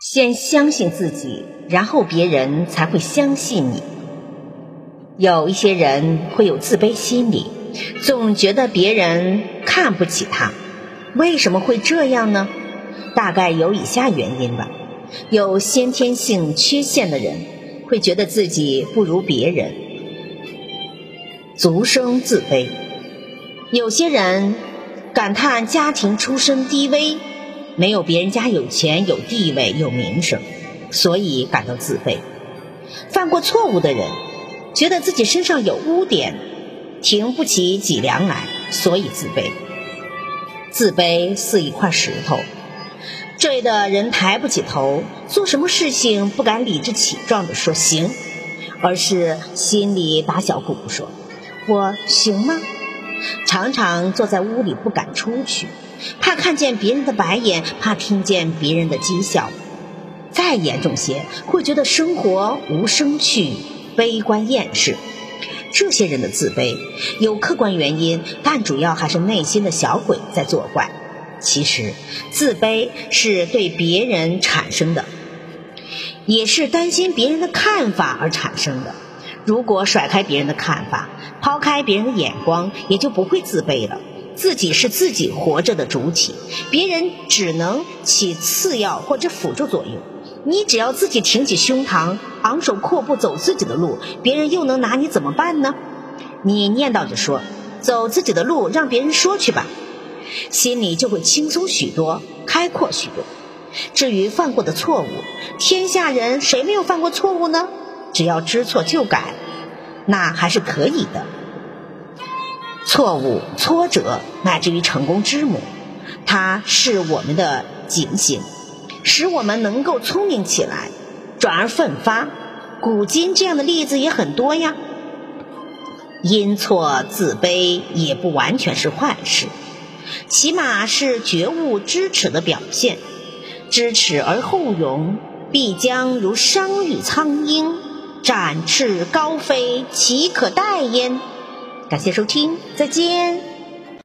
先相信自己，然后别人才会相信你。有一些人会有自卑心理，总觉得别人看不起他。为什么会这样呢？大概有以下原因吧。有先天性缺陷的人会觉得自己不如别人，足生自卑。有些人感叹家庭出身低微，没有别人家有钱、有地位、有名声，所以感到自卑。犯过错误的人觉得自己身上有污点，挺不起脊梁来，所以自卑。自卑似一块石头。坠的人抬不起头，做什么事情不敢理直气壮地说行，而是心里打小鼓说：“我行吗？”常常坐在屋里不敢出去，怕看见别人的白眼，怕听见别人的讥笑。再严重些，会觉得生活无生趣，悲观厌世。这些人的自卑有客观原因，但主要还是内心的小鬼在作怪。其实，自卑是对别人产生的，也是担心别人的看法而产生的。如果甩开别人的看法，抛开别人的眼光，也就不会自卑了。自己是自己活着的主体，别人只能起次要或者辅助作用。你只要自己挺起胸膛，昂首阔步走自己的路，别人又能拿你怎么办呢？你念叨着说：“走自己的路，让别人说去吧。”心里就会轻松许多，开阔许多。至于犯过的错误，天下人谁没有犯过错误呢？只要知错就改，那还是可以的。错误、挫折，乃至于成功之母，它是我们的警醒，使我们能够聪明起来，转而奋发。古今这样的例子也很多呀。因错自卑，也不完全是坏事。起码是觉悟知耻的表现，知耻而后勇，必将如商羽苍鹰，展翅高飞，岂可待焉？感谢收听，再见。